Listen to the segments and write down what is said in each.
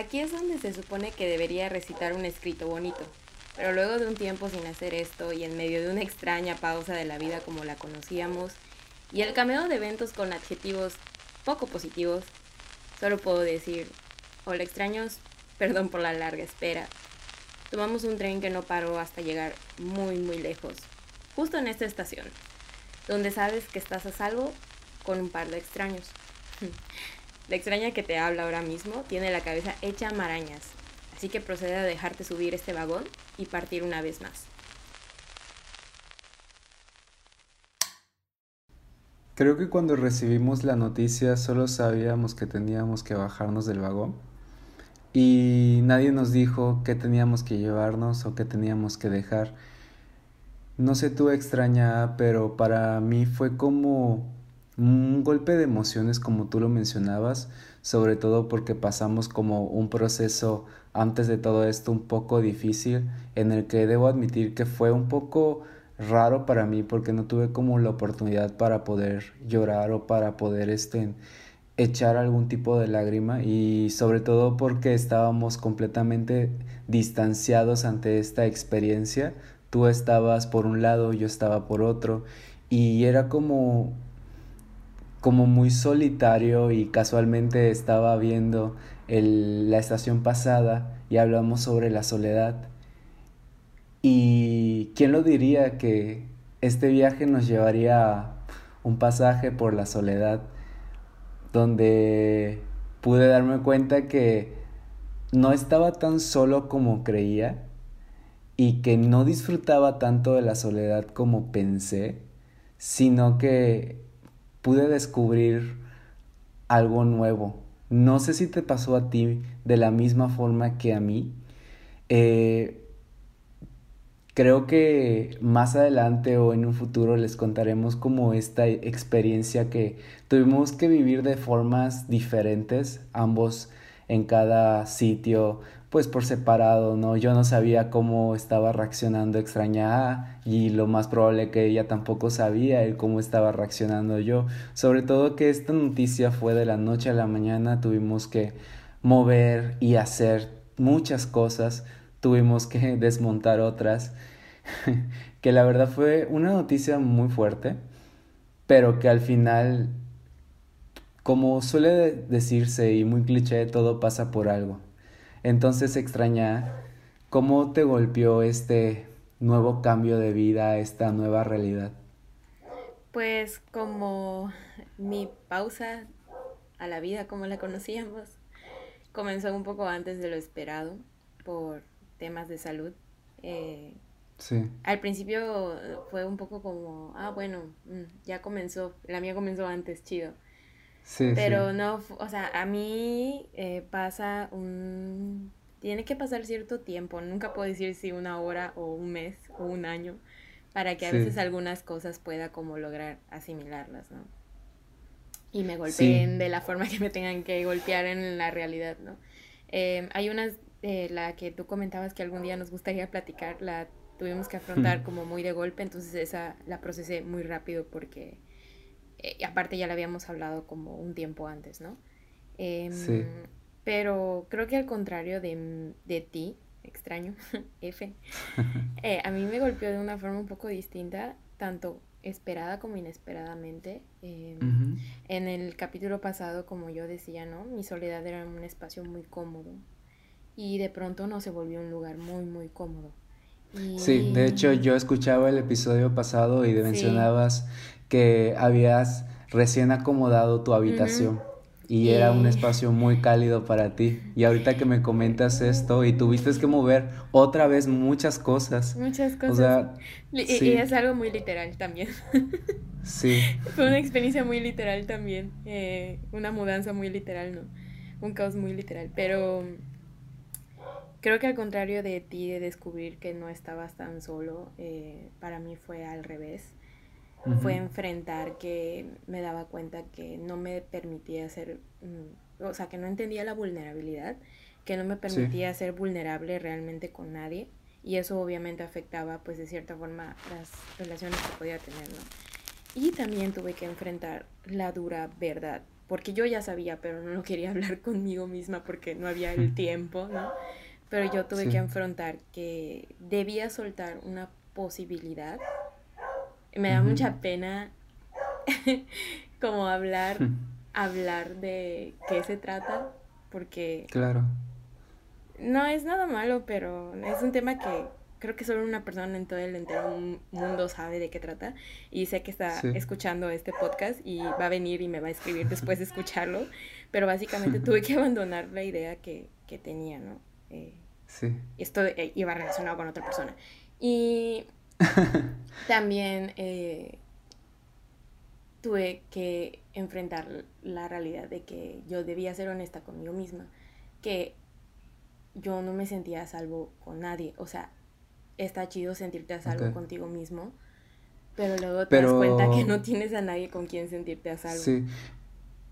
Aquí es donde se supone que debería recitar un escrito bonito, pero luego de un tiempo sin hacer esto y en medio de una extraña pausa de la vida como la conocíamos, y el cameo de eventos con adjetivos poco positivos, solo puedo decir, hola extraños, perdón por la larga espera. Tomamos un tren que no paró hasta llegar muy muy lejos, justo en esta estación, donde sabes que estás a salvo con un par de extraños. La extraña que te habla ahora mismo tiene la cabeza hecha marañas, así que procede a dejarte subir este vagón y partir una vez más. Creo que cuando recibimos la noticia solo sabíamos que teníamos que bajarnos del vagón y nadie nos dijo qué teníamos que llevarnos o qué teníamos que dejar. No sé tú extraña, pero para mí fue como un golpe de emociones como tú lo mencionabas, sobre todo porque pasamos como un proceso antes de todo esto un poco difícil en el que debo admitir que fue un poco raro para mí porque no tuve como la oportunidad para poder llorar o para poder este echar algún tipo de lágrima y sobre todo porque estábamos completamente distanciados ante esta experiencia. Tú estabas por un lado, yo estaba por otro y era como como muy solitario y casualmente estaba viendo la estación pasada y hablamos sobre la soledad. Y quién lo diría que este viaje nos llevaría a un pasaje por la soledad donde pude darme cuenta que no estaba tan solo como creía y que no disfrutaba tanto de la soledad como pensé, sino que pude descubrir algo nuevo. No sé si te pasó a ti de la misma forma que a mí. Eh, creo que más adelante o en un futuro les contaremos como esta experiencia que tuvimos que vivir de formas diferentes, ambos en cada sitio, pues por separado, ¿no? Yo no sabía cómo estaba reaccionando extraña y lo más probable que ella tampoco sabía cómo estaba reaccionando yo. Sobre todo que esta noticia fue de la noche a la mañana, tuvimos que mover y hacer muchas cosas, tuvimos que desmontar otras, que la verdad fue una noticia muy fuerte, pero que al final como suele decirse y muy cliché, todo pasa por algo. Entonces extraña cómo te golpeó este nuevo cambio de vida, esta nueva realidad. Pues como mi pausa a la vida como la conocíamos comenzó un poco antes de lo esperado por temas de salud. Eh, sí. Al principio fue un poco como, ah, bueno, mm, ya comenzó, la mía comenzó antes, chido. Pero no, o sea, a mí eh, pasa un... Tiene que pasar cierto tiempo, nunca puedo decir si una hora o un mes o un año, para que a veces algunas cosas pueda como lograr asimilarlas, ¿no? Y me golpeen de la forma que me tengan que golpear en la realidad, ¿no? Em, hay una, eh, la que tú comentabas que algún día nos gustaría platicar, la tuvimos que afrontar como muy de golpe, entonces esa la procesé muy rápido porque eh, aparte ya la habíamos hablado como un tiempo antes, ¿no? Em, sí. Pero creo que al contrario de, de ti, extraño, F, eh, a mí me golpeó de una forma un poco distinta, tanto esperada como inesperadamente. Em, en el capítulo pasado, como yo decía, ¿no? Mi soledad era un espacio muy cómodo y de pronto no se volvió un lugar muy, muy cómodo. Sí, de hecho yo escuchaba el episodio pasado y mencionabas que habías recién acomodado tu habitación. Y era un espacio muy cálido para ti. Y ahorita que me comentas esto y tuviste que mover otra vez muchas cosas. Muchas cosas. y, es algo muy literal también. sí. Fue una experiencia muy literal también. Eh, una mudanza muy literal, ¿no? Un caos muy literal. Pero creo que al contrario de ti, de descubrir que no estabas tan solo, eh, para mí fue al revés fue enfrentar que me daba cuenta que no me permitía ser, mm, o sea, que no entendía la vulnerabilidad, que no me permitía ser vulnerable realmente con nadie y eso obviamente afectaba pues de cierta forma las relaciones que podía tener, ¿no? Y también tuve que enfrentar la dura verdad porque yo ya sabía, pero no lo quería hablar conmigo misma porque no había el tiempo, ¿no? Pero yo tuve que afrontar que debía soltar una posibilidad. Me da mucha pena como hablar, hablar de qué se trata, porque... Claro. No es nada malo, pero es un tema que creo que solo una persona en todo el entero mundo sabe de qué trata y sé que está escuchando este podcast y va a venir y me va a escribir después de escucharlo, pero básicamente tuve que abandonar la idea que, que tenía, ¿no? Eh, sí. Esto eh, iba relacionado con otra persona. Y también eh, tuve que enfrentar la realidad de que yo debía ser honesta conmigo misma, que yo no me sentía a salvo con nadie, o sea, está chido sentirte a salvo contigo mismo, pero luego te das cuenta que no tienes a nadie con quien sentirte a salvo. Sí,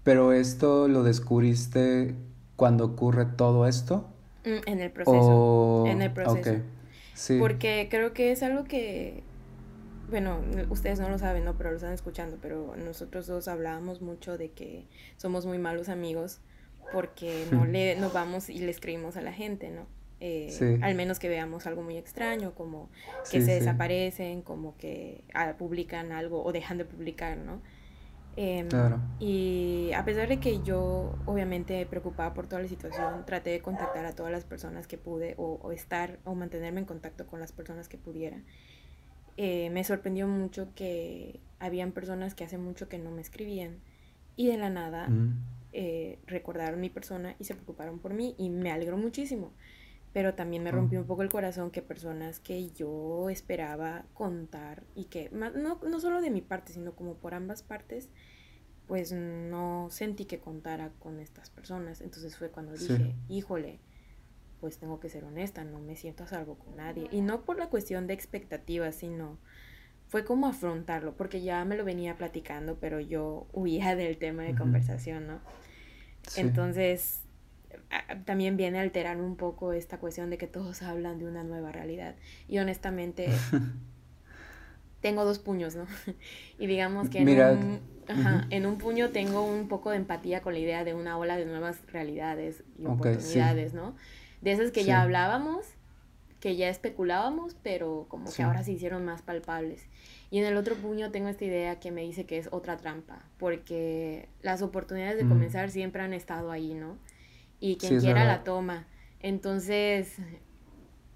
pero esto lo descubriste cuando ocurre todo esto. Mm, en el proceso. En el proceso. Sí. Porque creo que es algo que, bueno, ustedes no lo saben, ¿no? Pero lo están escuchando, pero nosotros dos hablábamos mucho de que somos muy malos amigos porque no le no vamos y le escribimos a la gente, ¿no? Eh, al menos que veamos algo muy extraño, como que se desaparecen, como que ah, publican algo o dejan de publicar, ¿no? Em, claro. Y a pesar de que yo, obviamente, preocupada por toda la situación, traté de contactar a todas las personas que pude o, estar o mantenerme en contacto con las personas que pudiera. Eh, me sorprendió mucho que habían personas que hace mucho que no me escribían y de la nada mm. eh, recordaron mi persona y se preocuparon por mí y me alegró muchísimo pero también me rompió un poco el corazón que personas que yo esperaba contar y que no, no solo de mi parte, sino como por ambas partes, pues no sentí que contara con estas personas. Entonces fue cuando dije, híjole, pues tengo que ser honesta, no me siento a salvo con nadie. Y no por la cuestión de expectativas, sino fue como afrontarlo, porque ya me lo venía platicando, pero yo huía del tema de conversación, ¿no? Entonces también viene a alterar un poco esta cuestión de que todos hablan de una nueva realidad. Y honestamente, tengo dos puños, ¿no? y digamos que en, un, en un puño tengo un poco de empatía con la idea de una ola de nuevas realidades y oportunidades, ¿no? De esas que ya hablábamos, que ya especulábamos, pero como que ahora se hicieron más palpables. Y en el otro puño tengo esta idea que me dice que es otra trampa, porque las oportunidades de comenzar siempre han estado ahí, ¿no? y quien quiera la toma. Entonces,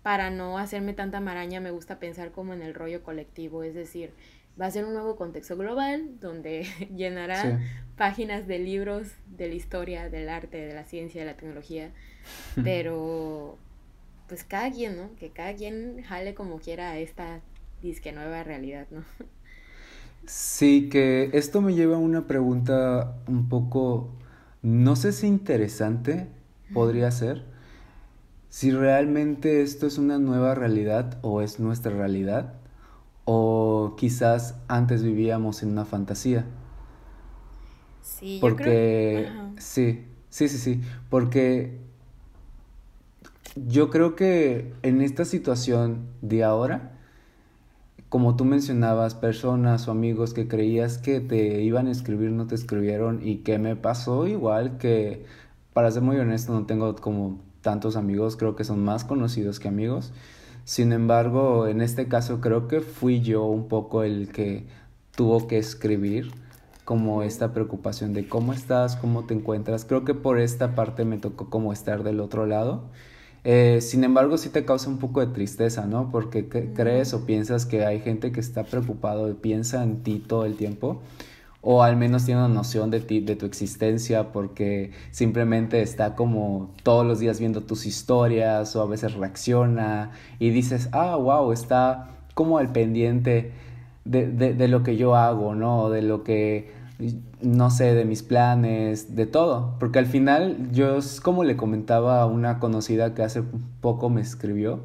para no hacerme tanta maraña, me gusta pensar como en el rollo colectivo, es decir, va a ser un nuevo contexto global donde llenará páginas de libros de la historia, del arte, de la ciencia, de la tecnología, pero pues cada quien, ¿no? Que cada quien jale como quiera a esta disque nueva realidad, ¿no? Sí, que esto me lleva a una pregunta un poco no sé si interesante podría ser si realmente esto es una nueva realidad o es nuestra realidad o quizás antes vivíamos en una fantasía. Sí, porque yo creo... sí, sí, sí, sí, porque yo creo que en esta situación de ahora como tú mencionabas, personas o amigos que creías que te iban a escribir no te escribieron y que me pasó igual que, para ser muy honesto, no tengo como tantos amigos, creo que son más conocidos que amigos. Sin embargo, en este caso creo que fui yo un poco el que tuvo que escribir como esta preocupación de cómo estás, cómo te encuentras. Creo que por esta parte me tocó como estar del otro lado eh, sin embargo, sí te causa un poco de tristeza, ¿no? Porque crees o piensas que hay gente que está preocupado y piensa en ti todo el tiempo, o al menos tiene una noción de ti, de tu existencia, porque simplemente está como todos los días viendo tus historias, o a veces reacciona y dices, ah, wow, está como al pendiente de, de, de lo que yo hago, ¿no? De lo que no sé, de mis planes, de todo. Porque al final yo, es como le comentaba a una conocida que hace poco me escribió,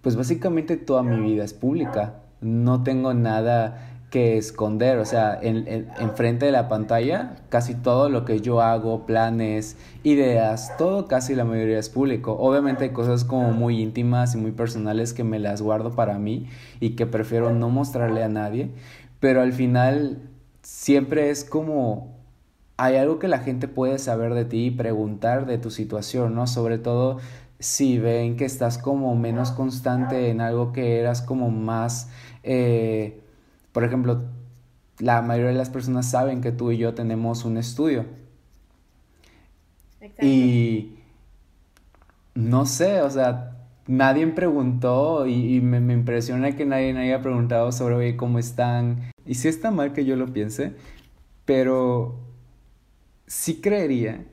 pues básicamente toda mi vida es pública. No tengo nada que esconder, o sea, en, en, frente de la pantalla, casi todo lo que yo hago, planes, ideas, todo casi la mayoría es público. Obviamente hay cosas como muy íntimas y muy personales que me las guardo para mí y que prefiero no mostrarle a nadie, pero al final siempre es como hay algo que la gente puede saber de ti y preguntar de tu situación, ¿no? Sobre todo si ven que estás como menos constante en algo que eras como más, eh, por ejemplo, la mayoría de las personas saben que tú y yo tenemos un estudio. Exacto. Y no sé, o sea, nadie preguntó y, me, me, impresiona que nadie haya preguntado sobre cómo están. Y sí está mal que yo lo piense, pero sí creería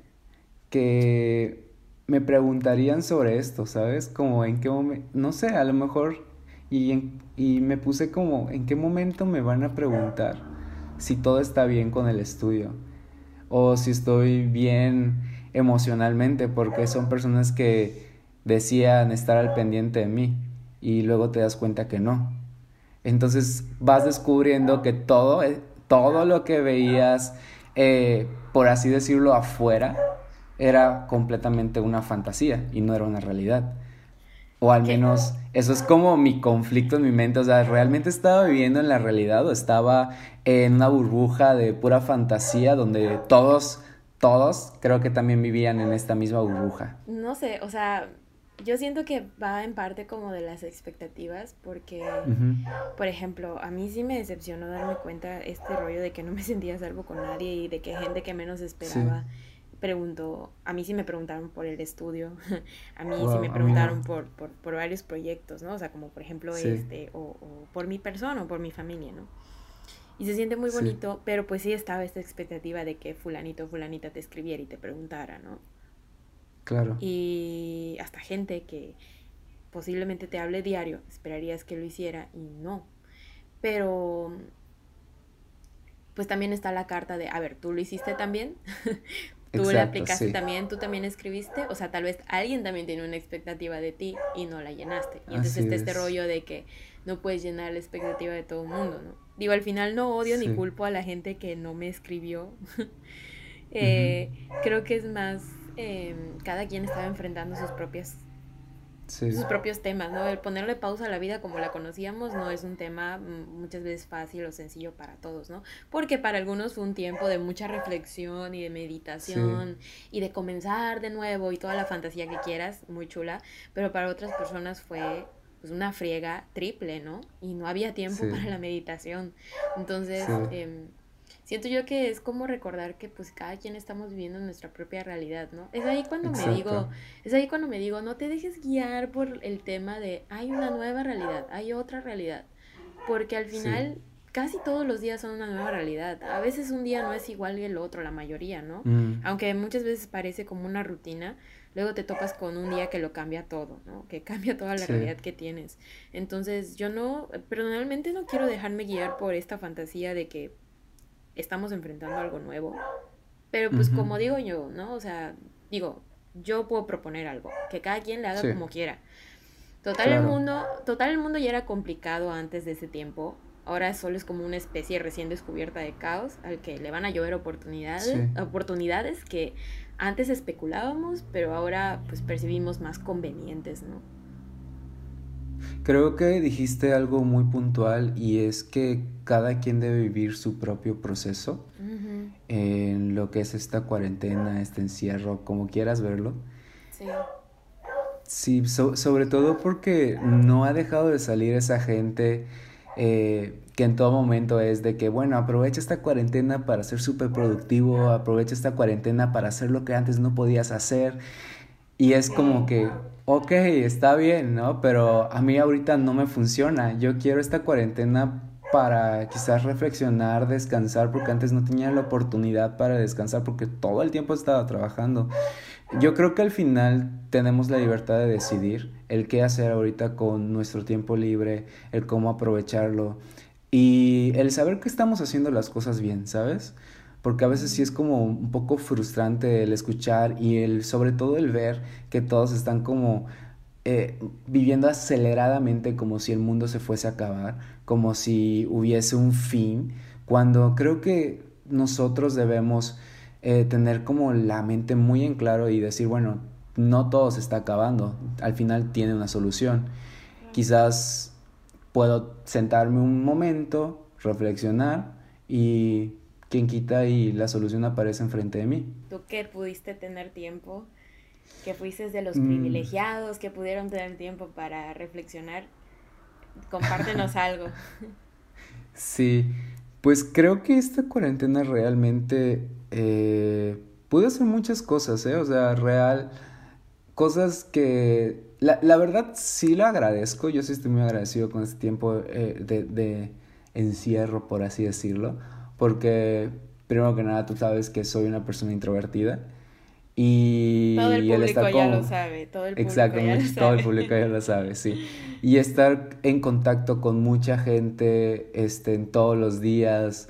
que me preguntarían sobre esto, ¿sabes? Como en qué momento, no sé, a lo mejor, y, y me puse como, ¿en qué momento me van a preguntar si todo está bien con el estudio? O si estoy bien emocionalmente, porque son personas que decían estar al pendiente de mí y luego te das cuenta que no. Entonces vas descubriendo que todo, eh, todo lo que veías, eh, por así decirlo, afuera, era completamente una fantasía y no era una realidad. O al menos eso es como mi conflicto en mi mente. O sea, ¿realmente estaba viviendo en la realidad o estaba en una burbuja de pura fantasía donde todos, todos creo que también vivían en esta misma burbuja? No sé, o sea, yo siento que va en parte como de las expectativas, porque, por ejemplo, a mí sí me decepcionó darme cuenta este rollo de que no me sentía salvo con nadie y de que gente que menos esperaba preguntó, a mí sí me preguntaron por el estudio, a mí sí me preguntaron por, por, por, varios proyectos, ¿no? O sea, como por ejemplo este, o, o, por mi persona o por mi familia, ¿no? Y se siente muy bonito, pero pues sí estaba esta expectativa de que fulanito o fulanita te escribiera y te preguntara, ¿no? Claro. Y hasta gente que posiblemente te hable diario, esperarías que lo hiciera y no. Pero pues también está la carta de, a ver, tú lo hiciste también, tú le aplicaste también, tú también escribiste, o sea, tal vez alguien también tiene una expectativa de ti y no la llenaste. Y entonces está este rollo de que no puedes llenar la expectativa de todo el mundo, ¿no? Digo, al final no odio ni culpo a la gente que no me escribió. eh, Creo que es más Em, cada quien estaba enfrentando sus propias sus propios temas, ¿no? El ponerle pausa a la vida como la conocíamos no es un tema mm, muchas veces fácil o sencillo para todos, ¿no? Porque para algunos fue un tiempo de mucha reflexión y de meditación y de comenzar de nuevo y toda la fantasía que quieras, muy chula, pero para otras personas fue pues una friega triple, ¿no? Y no había tiempo para la meditación. Entonces, eh, siento yo que es como recordar que pues cada quien estamos viviendo nuestra propia realidad, ¿no? Es ahí cuando me digo, es ahí cuando me digo, no te dejes guiar por el tema de hay una nueva realidad, hay otra realidad, porque al final casi todos los días son una nueva realidad. A veces un día no es igual que el otro, la mayoría, ¿no? Mm. Aunque muchas veces parece como una rutina, luego te topas con un día que lo cambia todo, ¿no? Que cambia toda la realidad que tienes. Entonces, yo no, personalmente no quiero dejarme guiar por esta fantasía de que estamos enfrentando algo nuevo. Pero pues como digo yo, ¿no? O sea, digo, yo puedo proponer algo, que cada quien le haga como quiera. Total el mundo, total el mundo ya era complicado antes de ese tiempo. Ahora solo es como una especie recién descubierta de caos al que le van a llover oportunidades, oportunidades que antes especulábamos, pero ahora pues percibimos más convenientes, ¿no? Creo que dijiste algo muy puntual y es que cada quien debe vivir su propio proceso en lo que es esta cuarentena, este encierro, como quieras verlo. Sí. Sí, sobre todo porque no ha dejado de salir esa gente eh, que en todo momento es de que, bueno, aprovecha esta cuarentena para ser súper productivo, aprovecha esta cuarentena para hacer lo que antes no podías hacer. Y es como que, ok, está bien, ¿no? Pero a mí ahorita no me funciona. Yo quiero esta cuarentena para quizás reflexionar, descansar, porque antes no tenía la oportunidad para descansar porque todo el tiempo estaba trabajando. Yo creo que al final tenemos la libertad de decidir el qué hacer ahorita con nuestro tiempo libre, el cómo aprovecharlo y el saber que estamos haciendo las cosas bien, ¿sabes? Porque a veces sí es como un poco frustrante el escuchar y el sobre todo el ver que todos están como eh, viviendo aceleradamente como si el mundo se fuese a acabar, como si hubiese un fin, cuando creo que nosotros debemos eh, tener como la mente muy en claro y decir, bueno, no todo se está acabando, al final tiene una solución. Quizás puedo sentarme un momento, reflexionar y quien quita y la solución aparece enfrente de mí. Tú que pudiste tener tiempo, que fuiste de los mm. privilegiados, que pudieron tener tiempo para reflexionar, compártenos algo. Sí, pues creo que esta cuarentena realmente eh, pude hacer muchas cosas, ¿eh? O sea, real, cosas que... La, la verdad sí lo agradezco, yo sí estoy muy agradecido con este tiempo eh, de, de encierro, por así decirlo, porque primero que nada tú sabes que soy una persona introvertida y todo el público ya lo sabe, todo el público ya lo sabe. todo el público ya lo sabe, sí. Y estar en contacto con mucha gente este, en todos los días,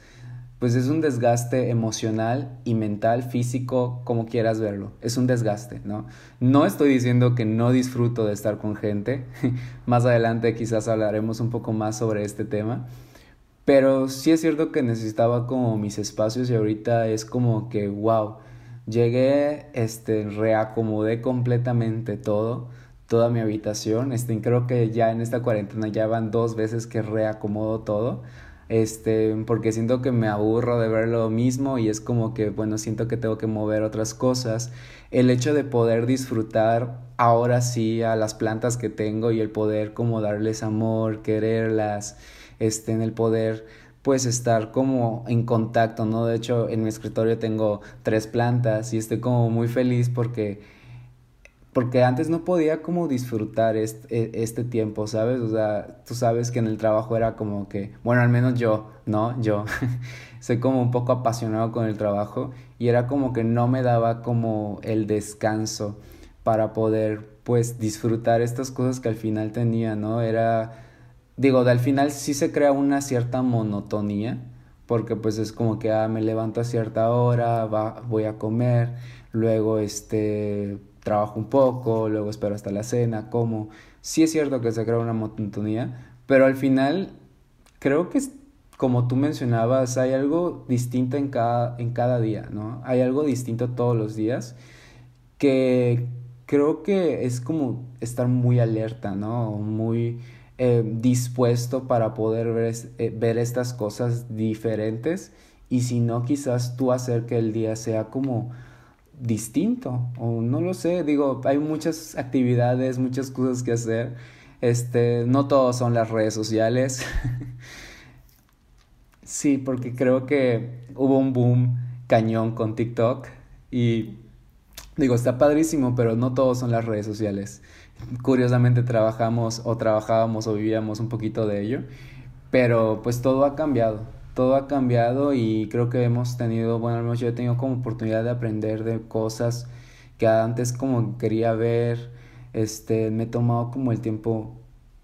pues es un desgaste emocional y mental, físico, como quieras verlo. Es un desgaste, ¿no? No estoy diciendo que no disfruto de estar con gente. más adelante quizás hablaremos un poco más sobre este tema. Pero sí es cierto que necesitaba como mis espacios y ahorita es como que, wow Llegué, este, reacomodé completamente todo, toda mi habitación. Este, creo que ya en esta cuarentena ya van dos veces que reacomodo todo. Este, porque siento que me aburro de ver lo mismo y es como que, bueno, siento que tengo que mover otras cosas. El hecho de poder disfrutar ahora sí a las plantas que tengo y el poder como darles amor, quererlas, este, en el poder pues estar como en contacto, ¿no? De hecho, en mi escritorio tengo tres plantas y estoy como muy feliz porque porque antes no podía como disfrutar este, este tiempo, ¿sabes? O sea, tú sabes que en el trabajo era como que, bueno, al menos yo, ¿no? Yo soy como un poco apasionado con el trabajo y era como que no me daba como el descanso para poder pues disfrutar estas cosas que al final tenía, ¿no? Era digo, al final sí se crea una cierta monotonía, porque pues es como que ah, me levanto a cierta hora, voy a comer, luego este trabajo un poco, luego espero hasta la cena, como. Sí es cierto que se crea una monotonía, pero al final creo que como tú mencionabas, hay algo distinto en cada, en cada día, ¿no? Hay algo distinto todos los días que creo que es como estar muy alerta, ¿no? Muy eh, dispuesto para poder ver, eh, ver estas cosas diferentes. Y si no quizás tú hacer que el día sea como distinto o no lo sé. Digo hay muchas actividades muchas cosas que hacer. Este no todos son las redes sociales. Sí porque creo que hubo un boom cañón con TikTok. Y digo está padrísimo pero no todos son las redes sociales curiosamente trabajamos o trabajábamos o vivíamos un poquito de ello, pero pues todo ha cambiado, todo ha cambiado y creo que hemos tenido, bueno, al menos yo he tenido como oportunidad de aprender de cosas que antes como quería ver, este, me he tomado como el tiempo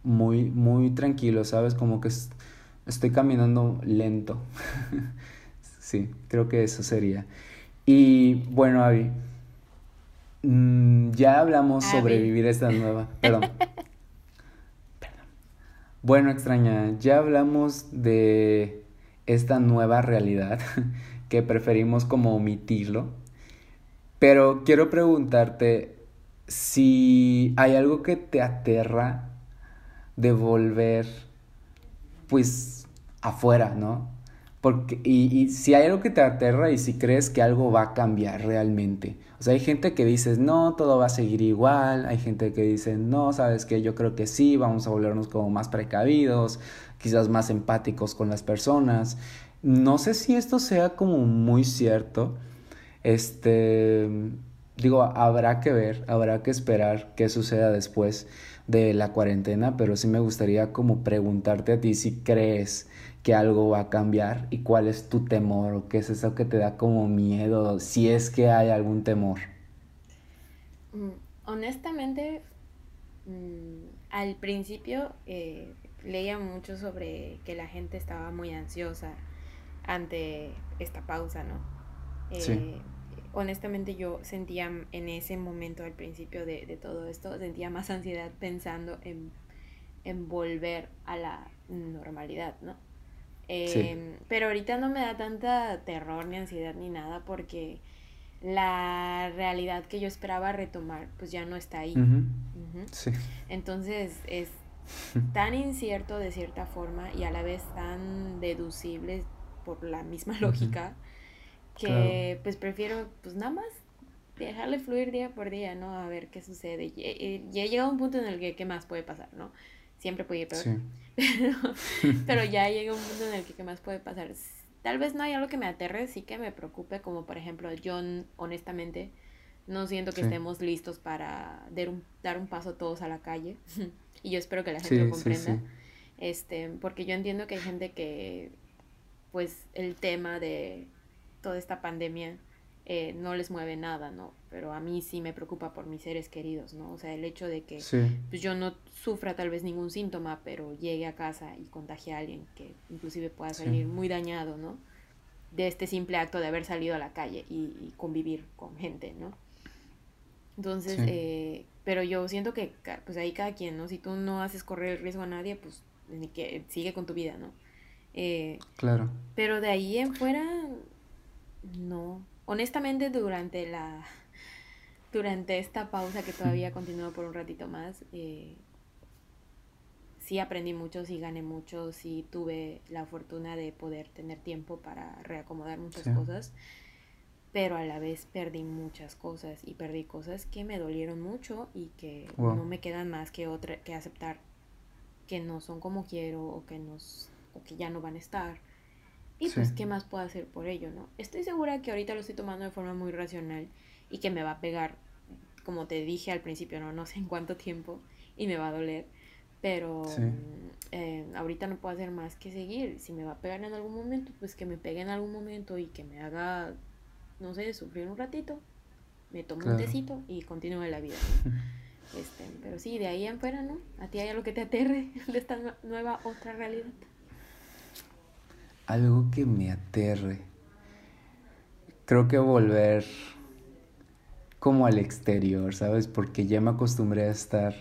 muy, muy tranquilo, ¿sabes? Como que estoy caminando lento. sí, creo que eso sería. Y bueno, Avi, Mm, ya hablamos sobre vivir esta nueva. Perdón. Perdón. Bueno, extraña, ya hablamos de esta nueva realidad que preferimos como omitirlo. Pero quiero preguntarte si hay algo que te aterra de volver pues afuera, ¿no? Porque, y, y si hay algo que te aterra y si crees que algo va a cambiar realmente. O sea, hay gente que dice, no, todo va a seguir igual. Hay gente que dice, no, sabes que yo creo que sí, vamos a volvernos como más precavidos, quizás más empáticos con las personas. No sé si esto sea como muy cierto. Este, digo, habrá que ver, habrá que esperar qué suceda después de la cuarentena, pero sí me gustaría como preguntarte a ti si crees que algo va a cambiar y cuál es tu temor o qué es eso que te da como miedo, si es que hay algún temor. Mm, honestamente, mm, al principio eh, leía mucho sobre que la gente estaba muy ansiosa ante esta pausa, ¿no? Eh, honestamente yo sentía en ese momento, al principio de, de todo esto, sentía más ansiedad pensando en, en volver a la normalidad, ¿no? Em, pero ahorita no me da tanta terror ni ansiedad ni nada porque la realidad que yo esperaba retomar pues ya no está ahí. Entonces es tan incierto de cierta forma y a la vez tan deducible por la misma lógica que pues prefiero pues nada más dejarle fluir día por día, ¿no? A ver qué sucede. Ya he llegado a un punto en el que qué más puede pasar, ¿no? Siempre puede ir peor. Pero, ya llega un punto en el que qué más puede pasar. Tal vez no hay algo que me aterre, sí que me preocupe, como por ejemplo, yo honestamente no siento que estemos listos para dar un, dar un paso todos a la calle. y yo espero que la gente lo comprenda. Este, porque yo entiendo que hay gente que, pues, el tema de toda esta pandemia eh, no les mueve nada, ¿no? Pero a mí sí me preocupa por mis seres queridos, ¿no? O sea, el hecho de que pues, yo no sufra tal vez ningún síntoma, pero llegue a casa y contagie a alguien que inclusive pueda salir muy dañado, ¿no? De este simple acto de haber salido a la calle y, convivir con gente, ¿no? Entonces, eh, pero yo siento que pues ahí cada quien, ¿no? Si tú no haces correr el riesgo a nadie, pues que sigue con tu vida, ¿no? Eh, claro. Pero de ahí en fuera, no honestamente durante la durante esta pausa que todavía continuó por un ratito más eh, sí aprendí mucho sí gané mucho sí tuve la fortuna de poder tener tiempo para reacomodar muchas cosas pero a la vez perdí muchas cosas y perdí cosas que me dolieron mucho y que no me quedan más que otra que aceptar que no son como quiero o que nos o que ya no van a estar y pues, ¿qué más puedo hacer por ello, no? Estoy segura que ahorita lo estoy tomando de forma muy racional y que me va a pegar, como te dije al principio, no, no sé en cuánto tiempo y me va a doler. Pero eh, ahorita no puedo hacer más que seguir. Si me va a pegar en algún momento, pues que me pegue en algún momento y que me haga, no sé, sufrir un ratito. Me tomo un tecito y continúe la vida. Este, pero sí, de ahí en fuera, ¿no? ¿A ti hay algo que te aterre de esta nueva otra realidad? Algo que me aterre. Creo que volver como al exterior, ¿sabes? Porque ya me acostumbré a estar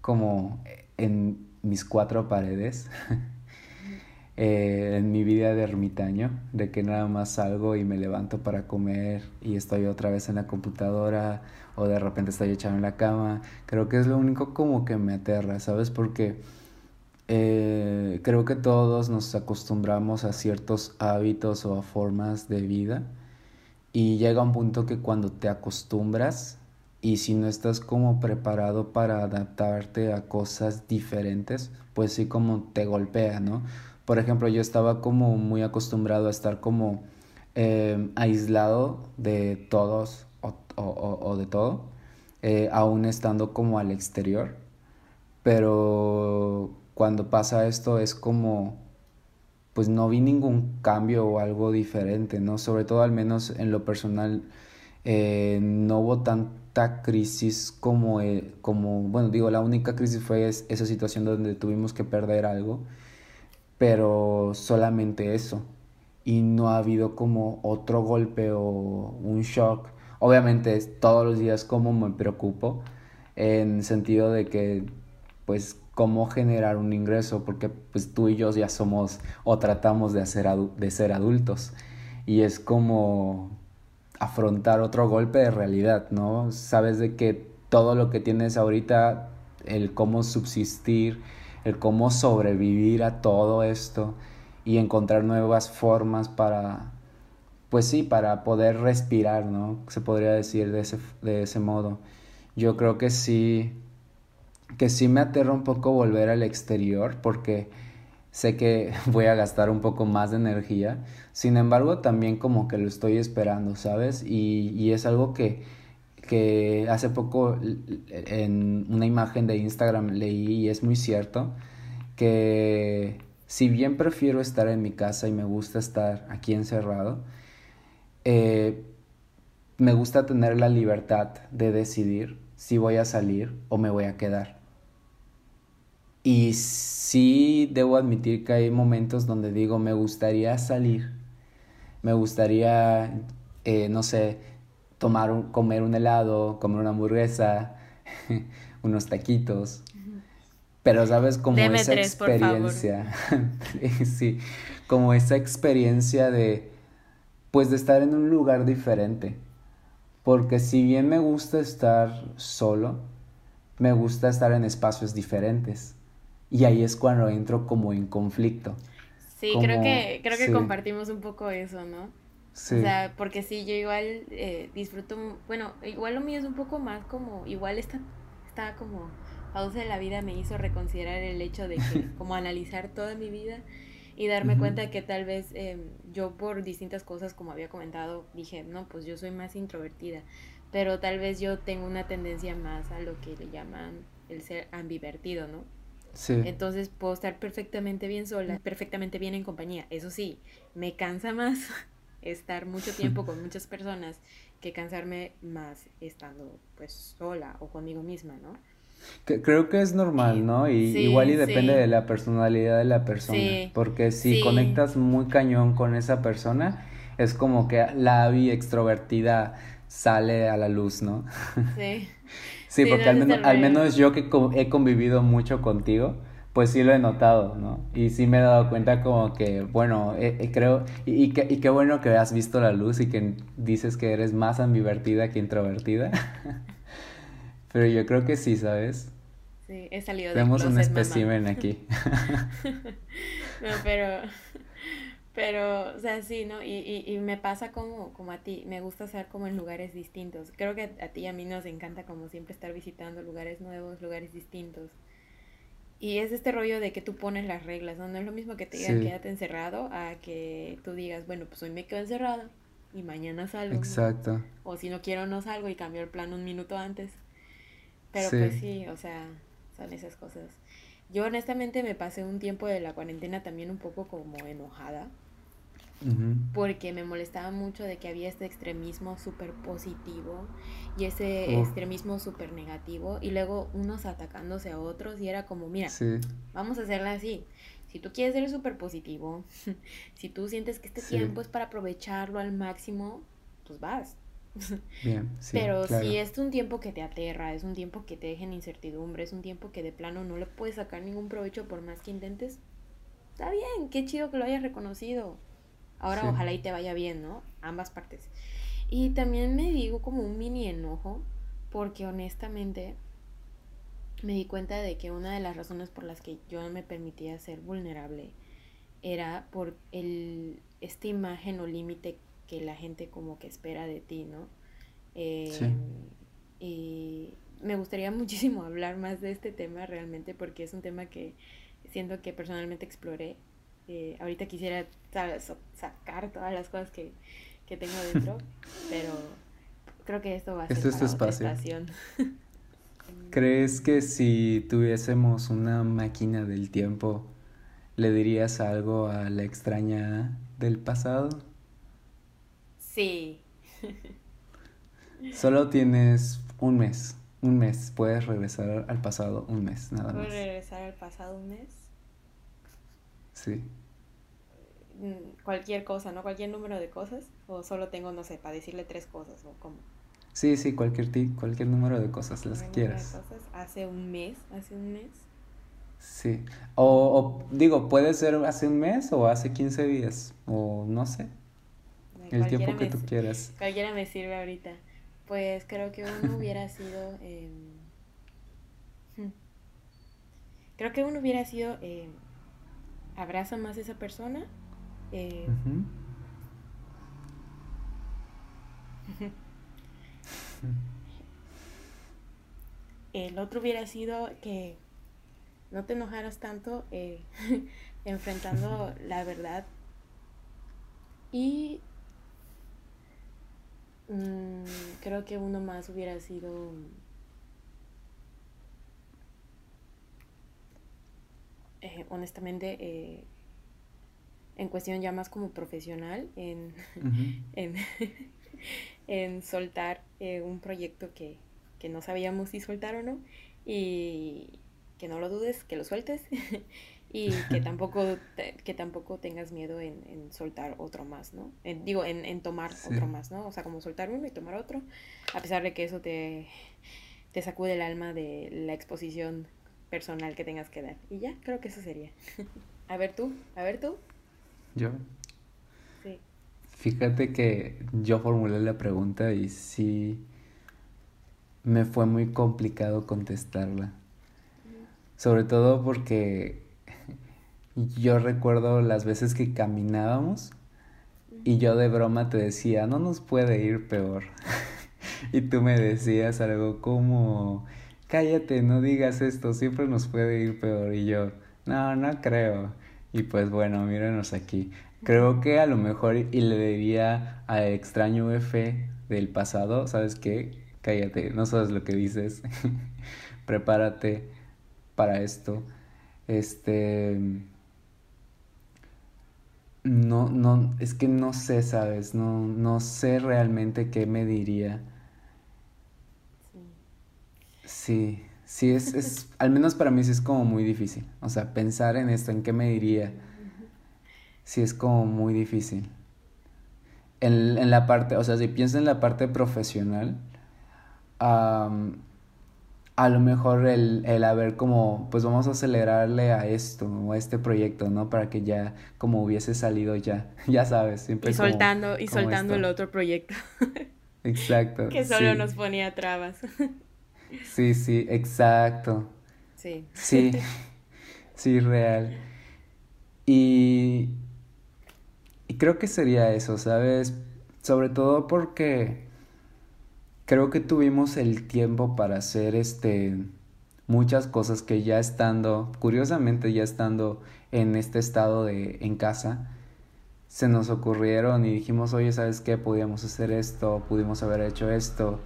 como en mis cuatro paredes, eh, en mi vida de ermitaño, de que nada más salgo y me levanto para comer y estoy otra vez en la computadora o de repente estoy echado en la cama. Creo que es lo único como que me aterra, ¿sabes? Porque eh, creo que todos nos acostumbramos a ciertos hábitos o a formas de vida y llega un punto que cuando te acostumbras y si no estás como preparado para adaptarte a cosas diferentes, pues sí como te golpea, ¿no? Por ejemplo, yo estaba como muy acostumbrado a estar como eh, aislado de todos o, de todo, eh, aún estando como al exterior, pero cuando pasa esto es como, pues no vi ningún cambio o algo diferente, ¿no? Sobre todo al menos en lo personal, eh, no hubo tanta crisis como, eh, como, bueno, digo, la única crisis fue esa situación donde tuvimos que perder algo, pero solamente eso. Y no ha habido como otro golpe o un shock. Obviamente todos los días como me preocupo, en sentido de que pues cómo generar un ingreso, porque pues tú y yo ya somos o tratamos de, hacer de ser adultos y es como afrontar otro golpe de realidad, ¿no? Sabes de que todo lo que tienes ahorita, el cómo subsistir, el cómo sobrevivir a todo esto y encontrar nuevas formas para, pues sí, para poder respirar, ¿no? Se podría decir de ese, de ese modo. Yo creo que sí que sí me aterra un poco volver al exterior porque sé que voy a gastar un poco más de energía. Sin embargo, también como que lo estoy esperando, ¿sabes? Y, y es algo que, que hace poco en una imagen de Instagram leí y es muy cierto que si bien prefiero estar en mi casa y me gusta estar aquí encerrado, eh, me gusta tener la libertad de decidir si voy a salir o me voy a quedar. Y sí debo admitir que hay momentos donde digo, me gustaría salir, me gustaría, eh, no sé, tomar un, comer un helado, comer una hamburguesa, unos taquitos. Pero sabes, como esa experiencia, sí, como esa experiencia de, pues de estar en un lugar diferente. Porque si bien me gusta estar solo, me gusta estar en espacios diferentes. Y ahí es cuando entro como en conflicto. Sí, creo que, creo que compartimos un poco eso, ¿no? Sí. O sea, porque sí, yo igual eh, disfruto, bueno, igual lo mío es un poco más como, igual esta, está como pausa de la vida me hizo reconsiderar el hecho de que, como analizar toda mi vida y darme cuenta que tal vez em, yo por distintas cosas, como había comentado, dije, no, pues yo soy más introvertida, pero tal vez yo tengo una tendencia más a lo que le llaman el ser ambivertido, ¿no? Sí. Entonces puedo estar perfectamente bien sola, perfectamente bien en compañía. Eso sí, me cansa más estar mucho tiempo con muchas personas que cansarme más estando pues sola o conmigo misma, ¿no? Creo que es normal, ¿no? Y igual y depende de la personalidad de la persona. Porque si conectas muy cañón con esa persona, es como que la avi extrovertida sale a la luz, ¿no? Sí. sí, porque al, menos, al menos yo que he convivido mucho contigo, pues sí lo he notado, ¿no? Y sí me he dado cuenta como que, bueno, eh, eh, creo, y, y, y, qué bueno que has visto la luz y que dices que eres más ambivertida que introvertida. Pero yo creo que sí, ¿sabes? Sí, he salido de Vemos un espécimen aquí. no, pero, pero, o sea, sí, ¿no? Y, y, y me pasa como, como a ti, me gusta estar como en lugares distintos. Creo que a, ti y a mí nos encanta como siempre estar visitando lugares nuevos, lugares distintos. Y es este rollo de que tú pones las reglas, ¿no? No es lo mismo que te digan quédate encerrado a que tú digas, bueno, pues hoy me quedo encerrado y mañana salgo. Exacto. O si no quiero no salgo y cambio el plan un minuto antes. Pero pues sí, o sea, son esas cosas. Yo honestamente me pasé un tiempo de la cuarentena también un poco como enojada. Porque me molestaba mucho de que había este extremismo súper positivo y ese extremismo súper negativo y luego unos atacándose a otros y era como, mira, vamos a hacerla así. Si tú quieres ser súper positivo, si tú sientes que este tiempo es para aprovecharlo al máximo, pues vas. Bien, Pero si es un tiempo que te aterra, es un tiempo que te deja en incertidumbre, es un tiempo que de plano no le puedes sacar ningún provecho por más que intentes, está bien, qué chido que lo hayas reconocido. Ahora ojalá y te vaya bien, ¿no? Ambas partes. Y también me digo como un mini enojo, porque honestamente me di cuenta de que una de las razones por las que yo no me permitía ser vulnerable era por el, esta imagen o límite que la gente como que espera de ti, ¿no? Em, y me gustaría muchísimo hablar más de este tema realmente porque es un tema que siento que personalmente exploré eh, ahorita quisiera sacar todas las cosas que, tengo dentro, pero creo que esto va a ser este es espacio. ¿Crees que si tuviésemos una máquina del tiempo, le dirías algo a la extraña del pasado? Sí. Solo tienes un mes. Un mes. Puedes regresar al pasado un mes, nada más. ¿Puedo regresar al pasado un mes? Sí. Mm, cualquier cosa, ¿no? Cualquier número de cosas. O solo tengo, no sé, para decirle tres cosas o cómo. Sí, sí, cualquier, cualquier número de cosas, las que quieras. Hace un mes, hace un mes. Sí. O, digo, puede ser hace un mes o hace 15 días. O no sé. El tiempo que tú quieras. Cualquiera me sirve ahorita. Pues creo que uno hubiera sido. Em, hmm, creo que uno hubiera sido. Eh, abraza más a esa persona. Eh, el otro hubiera sido que no te enojaras tanto eh, enfrentando la verdad y mm, creo que uno más hubiera sido eh, honestamente, eh, en cuestión ya más como profesional, en, en, soltar eh, un proyecto que, no sabíamos si soltar o no, y que no lo dudes, que lo sueltes, y que tampoco, que tampoco tengas miedo en, soltar otro más, ¿no? digo, en, tomar otro más, ¿no? O sea, como soltar uno y tomar otro, a pesar de que eso te, te sacude el alma de la exposición personal que tengas que dar. Y ya, creo que eso sería. a ver tú, a ver tú. ¿Yo? Sí. Fíjate que yo formulé la pregunta y sí me fue muy complicado contestarla. Sobre todo porque yo recuerdo las veces que caminábamos Y yo de broma te decía, no nos puede ir peor. y tú me decías algo como, cállate, no digas esto, siempre nos puede ir peor. Y yo, no, no creo. Y pues bueno, mírenos aquí. Creo que a lo mejor y le diría a extraño F del pasado, ¿sabes qué? Cállate, no sabes lo que dices. Prepárate para esto. Este no, no, es que no sé, ¿sabes? No, no sé realmente qué me diría. Sí, sí, es, es, al menos para mí sí es como muy difícil. O sea, pensar en esto, en qué me diría, sí es como muy difícil. En, en la parte, o sea, si pienso en la parte profesional, a lo mejor el, el haber como, pues vamos a acelerarle a esto o a este proyecto, ¿no? Para que ya como hubiese salido ya, ya sabes, siempre. Y soltando, y soltando el otro proyecto. Exacto. que solo nos ponía trabas. sí, sí, exacto. Sí. Sí, sí, real. Y, y creo que sería eso, ¿sabes? Sobre todo porque creo que tuvimos el tiempo para hacer este muchas cosas que ya estando, curiosamente ya estando en este estado de en casa, se nos ocurrieron y dijimos, oye, ¿sabes qué? Podíamos hacer esto, pudimos haber hecho esto.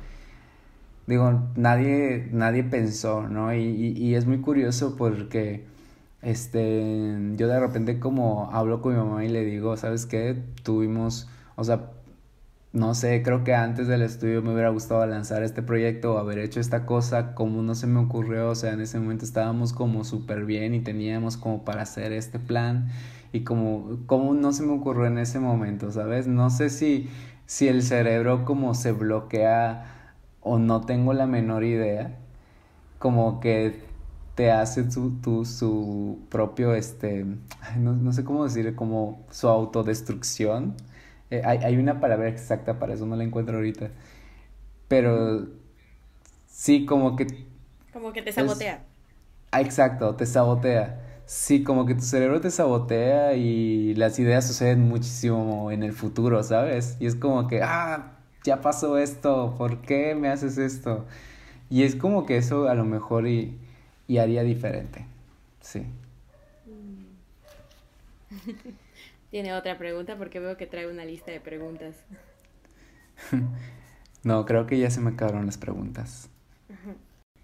Digo, nadie, nadie pensó, ¿no? Y, y, es muy curioso porque, este, yo de repente como hablo con mi mamá y le digo, ¿sabes qué? Tuvimos, o sea, no sé, creo que antes del estudio me hubiera gustado lanzar este proyecto o haber hecho esta cosa, como no se me ocurrió, o sea, en ese momento estábamos como súper bien y teníamos como para hacer este plan y como, como no se me ocurrió en ese momento, ¿sabes? No sé si, si el cerebro como se bloquea o no tengo la menor idea, como que te hace su, tu, su propio, este, no, no sé cómo decir, como su autodestrucción eh, hay, una palabra exacta para eso, no la encuentro ahorita. Pero sí, como que... Como que te sabotea. ah, exacto, te sabotea. Sí, como que tu cerebro te sabotea y las ideas suceden muchísimo en el futuro, ¿sabes? Y es como que, ah, ya pasó esto, ¿por qué me haces esto? Y es como que eso a lo mejor y, y haría diferente, sí. Tiene otra pregunta porque veo que trae una lista de preguntas. no, creo que ya se me acabaron las preguntas.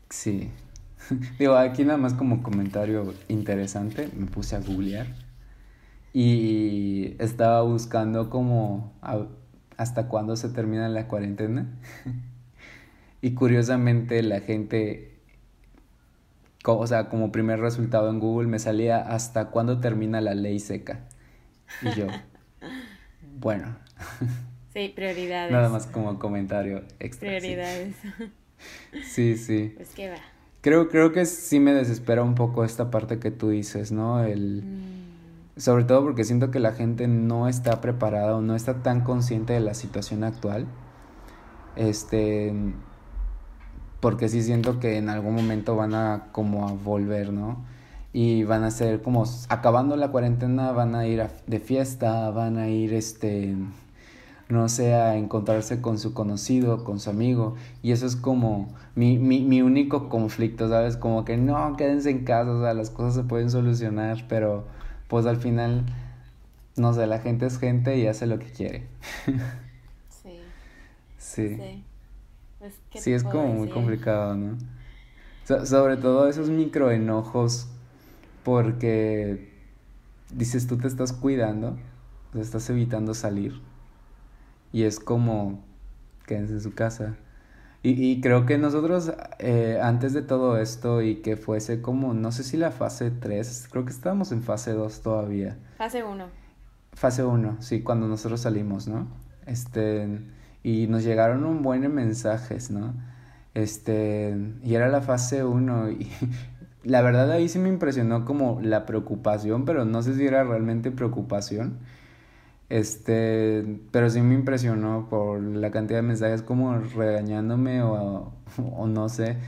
Sí. Digo, aquí nada más como comentario interesante, me puse a googlear y estaba buscando como hasta cuándo se termina la cuarentena. y curiosamente la gente, o sea, como primer resultado en Google me salía hasta cuándo termina la ley seca. Y yo, bueno. Sí, prioridades. Nada más como comentario extra. Prioridades. Sí, sí. Pues qué va. Creo, creo que sí me desespera un poco esta parte que tú dices, ¿no? El... Mm. Sobre todo porque siento que la gente no está preparada o no está tan consciente de la situación actual. Este... Porque sí siento que en algún momento van a como a volver, ¿no? Y van a ser como acabando la cuarentena van a ir de fiesta, van a ir este no sé, a encontrarse con su conocido, con su amigo, y eso es como mi, mi, mi único conflicto, ¿sabes? Como que no, quédense en casa, o sea, las cosas se pueden solucionar, pero pues al final, no sé, la gente es gente y hace lo que quiere. Sí. Sí. Sí, pues, sí es como muy complicado, ¿no? sobre todo esos microenojos porque dices tú te estás cuidando, te estás evitando salir y es como quédense en su casa. Y, y creo que nosotros eh, antes de todo esto y que fuese como, no sé si la fase 3, creo que estábamos en fase 2 todavía. Fase 1. Fase 1, sí, cuando nosotros salimos, ¿no? Este, y nos llegaron un buen mensajes, ¿no? Este, y era la fase 1 y, la verdad ahí sí me impresionó como la preocupación, pero no sé si era realmente preocupación. Este, pero sí me impresionó por la cantidad de mensajes como regañándome o, o no sé.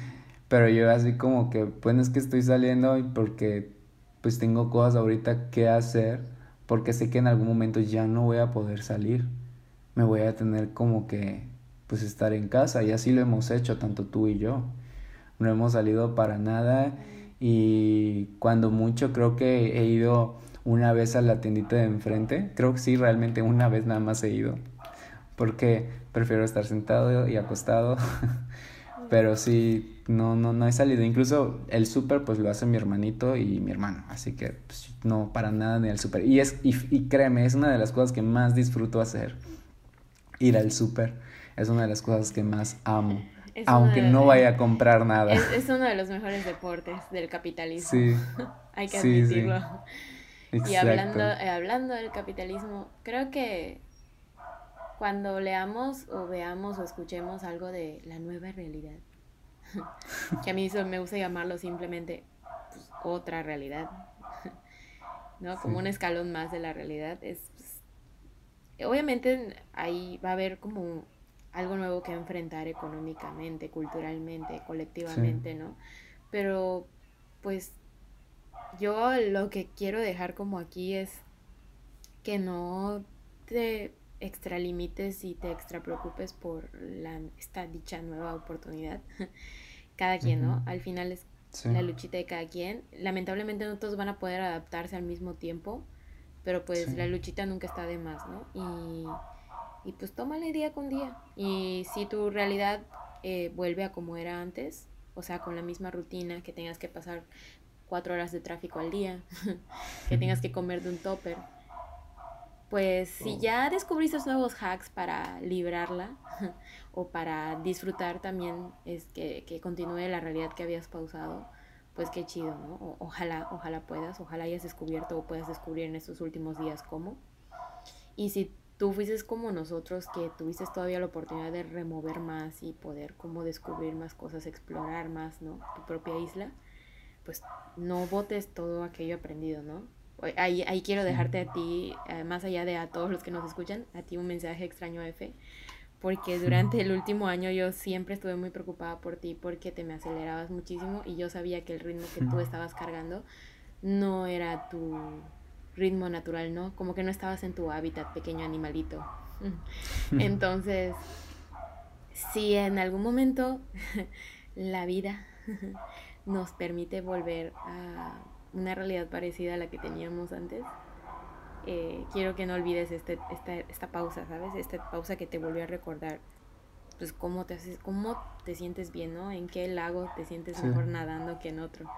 Pero yo así como que, bueno, es que estoy saliendo y porque pues tengo cosas ahorita que hacer porque sé que en algún momento ya no voy a poder salir. Me voy a tener como que pues estar en casa y así lo hemos hecho tanto tú y yo. No hemos salido para nada y cuando mucho creo que he ido una vez a la tiendita de enfrente, creo que sí, realmente una vez nada más he ido, porque prefiero estar sentado y acostado, pero sí, no, no, no he salido, incluso el súper pues lo hace mi hermanito y mi hermano, así que pues, no para nada ni al súper, y, es, y, y créeme, es una de las cosas que más disfruto hacer, ir al súper, es una de las cosas que más amo aunque no vaya a comprar nada. Es, uno de los mejores deportes del capitalismo. Sí. Hay que admitirlo. Y hablando, eh, hablando del capitalismo, creo que cuando leamos o veamos o escuchemos algo de la nueva realidad, que a mí eso me gusta llamarlo simplemente pues, otra realidad, ¿no? Como un escalón más de la realidad. Es, pues, obviamente ahí va a haber como algo nuevo que enfrentar económicamente, culturalmente, colectivamente, ¿no? Pero pues yo lo que quiero dejar como aquí es que no te extralimites y te extra preocupes por la, esta dicha nueva oportunidad. cada quien, ¿no? Al final es la luchita de cada quien. Lamentablemente no todos van a poder adaptarse al mismo tiempo, pero pues la luchita nunca está de más, ¿no? Y y pues tómale día con día. Y si tu realidad eh, vuelve a como era antes, o sea, con la misma rutina, que tengas que pasar cuatro horas de tráfico al día, que tengas que comer de un topper, pues si ya descubriste nuevos hacks para librarla o para disfrutar también es que, que continúe la realidad que habías pausado, pues qué chido, ¿no? ojalá, ojalá puedas, ojalá hayas descubierto o puedas descubrir en estos últimos días cómo. Y si tú fuiste como nosotros que tuviste todavía la oportunidad de remover más y poder como descubrir más cosas, explorar más, ¿no? Tu propia isla, pues no votes todo aquello aprendido, ¿no? Ahí, ahí quiero dejarte a ti, eh, más allá de a todos los que nos escuchan, a ti un mensaje extraño F, porque durante el último año yo siempre estuve muy preocupada por ti porque te me acelerabas muchísimo y yo sabía que el ritmo que tú estabas cargando no era tu ritmo natural, ¿no? Como que no estabas en tu hábitat, pequeño animalito. Entonces, si en algún momento la vida nos permite volver a una realidad parecida a la que teníamos antes, eh, quiero que no olvides este, esta, esta pausa, ¿sabes? Esta pausa que te volvió a recordar, pues cómo te, haces, cómo te sientes bien, ¿no? En qué lago te sientes mejor nadando que en otro.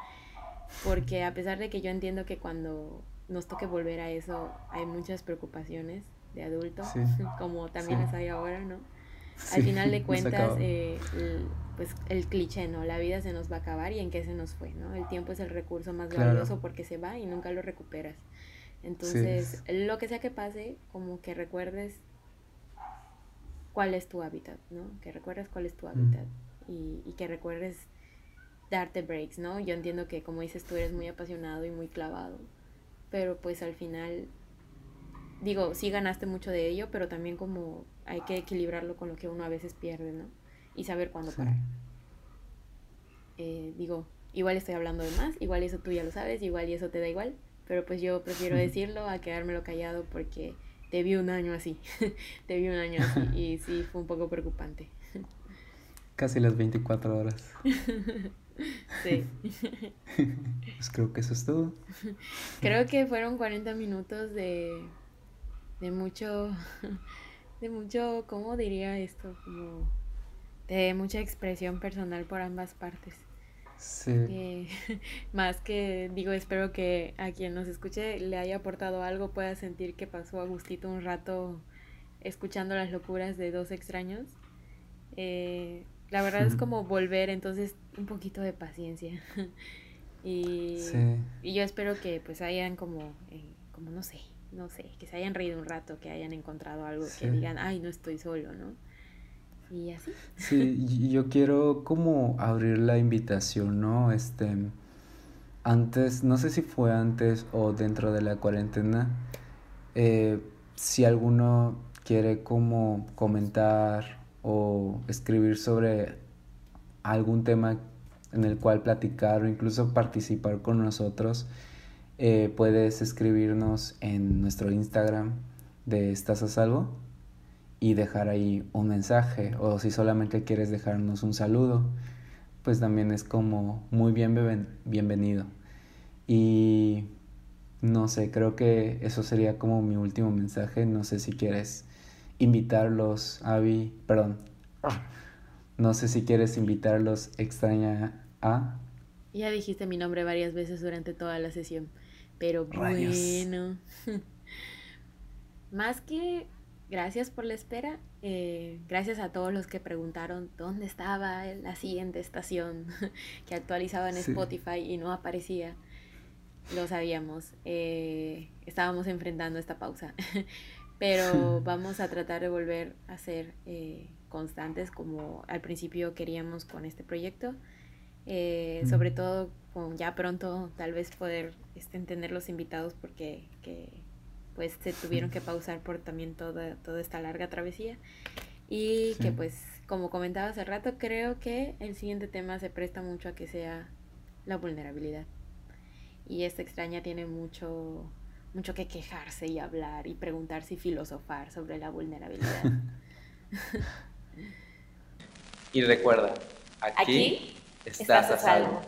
Porque a pesar de que yo entiendo que cuando nos toque volver a eso, hay muchas preocupaciones de adulto, como también las hay ahora, ¿no? Al final de cuentas, eh, el, pues el cliché, ¿no? La vida se nos va a acabar y en qué se nos fue, ¿no? El tiempo es el recurso más valioso porque se va y nunca lo recuperas. Entonces, lo que sea que pase, como que recuerdes cuál es tu hábitat, ¿no? Que recuerdes cuál es tu hábitat y, y que recuerdes darte breaks, ¿no? Yo entiendo que, como dices, tú eres muy apasionado y muy clavado pero pues al final, digo, sí ganaste mucho de ello, pero también como hay que equilibrarlo con lo que uno a veces pierde, ¿no? Y saber cuándo parar. Eh, digo, igual estoy hablando de más, igual eso tú ya lo sabes, igual y eso te da igual, pero pues yo prefiero decirlo a quedármelo callado porque te vi un año así, te vi un año así y sí fue un poco preocupante. Casi las 24 horas. Sí. pues creo que eso es todo. Creo que fueron 40 minutos de, de mucho, de mucho, ¿cómo diría esto? Como de mucha expresión personal por ambas partes. Sí. Eh, más que digo, espero que a quien nos escuche le haya aportado algo, pueda sentir que pasó a gustito un rato escuchando las locuras de dos extraños. Eh, la verdad es como volver, entonces un poquito de paciencia. y, y yo espero que pues hayan como, eh, como no sé, no sé, que se hayan reído un rato, que hayan encontrado algo, que digan, ay, no estoy solo, ¿no? Y así. Sí, yo quiero como abrir la invitación, ¿no? Este, antes, no sé si fue antes o dentro de la cuarentena, eh, si alguno quiere como comentar o escribir sobre algún tema en el cual platicar o incluso participar con nosotros eh, puedes escribirnos en nuestro Instagram de Estás a Salvo y dejar ahí un mensaje o si solamente quieres dejarnos un saludo, pues también es como muy bien bienvenido. Y no sé, creo que eso sería como mi último mensaje. No sé si quieres invitarlos, Avi, perdón. No sé si quieres invitarlos extraña a. Ya dijiste mi nombre varias veces durante toda la sesión, pero bueno. Más que gracias por la espera, eh, gracias a todos los que preguntaron dónde estaba la siguiente estación que actualizaba en Spotify y no aparecía. Lo sabíamos, eh, estábamos enfrentando esta pausa, pero vamos a tratar de volver a ser eh, constantes como al principio queríamos con este proyecto. sobre todo con ya pronto tal vez poder este, entender los invitados porque que, pues se tuvieron que pausar por también toda, toda esta larga travesía. Y que pues, como comentaba hace rato, creo que el siguiente tema se presta mucho a que sea la vulnerabilidad. Y esta extraña tiene mucho, mucho que quejarse y hablar y preguntarse y filosofar sobre la vulnerabilidad. y recuerda, aquí, estás, a salvo.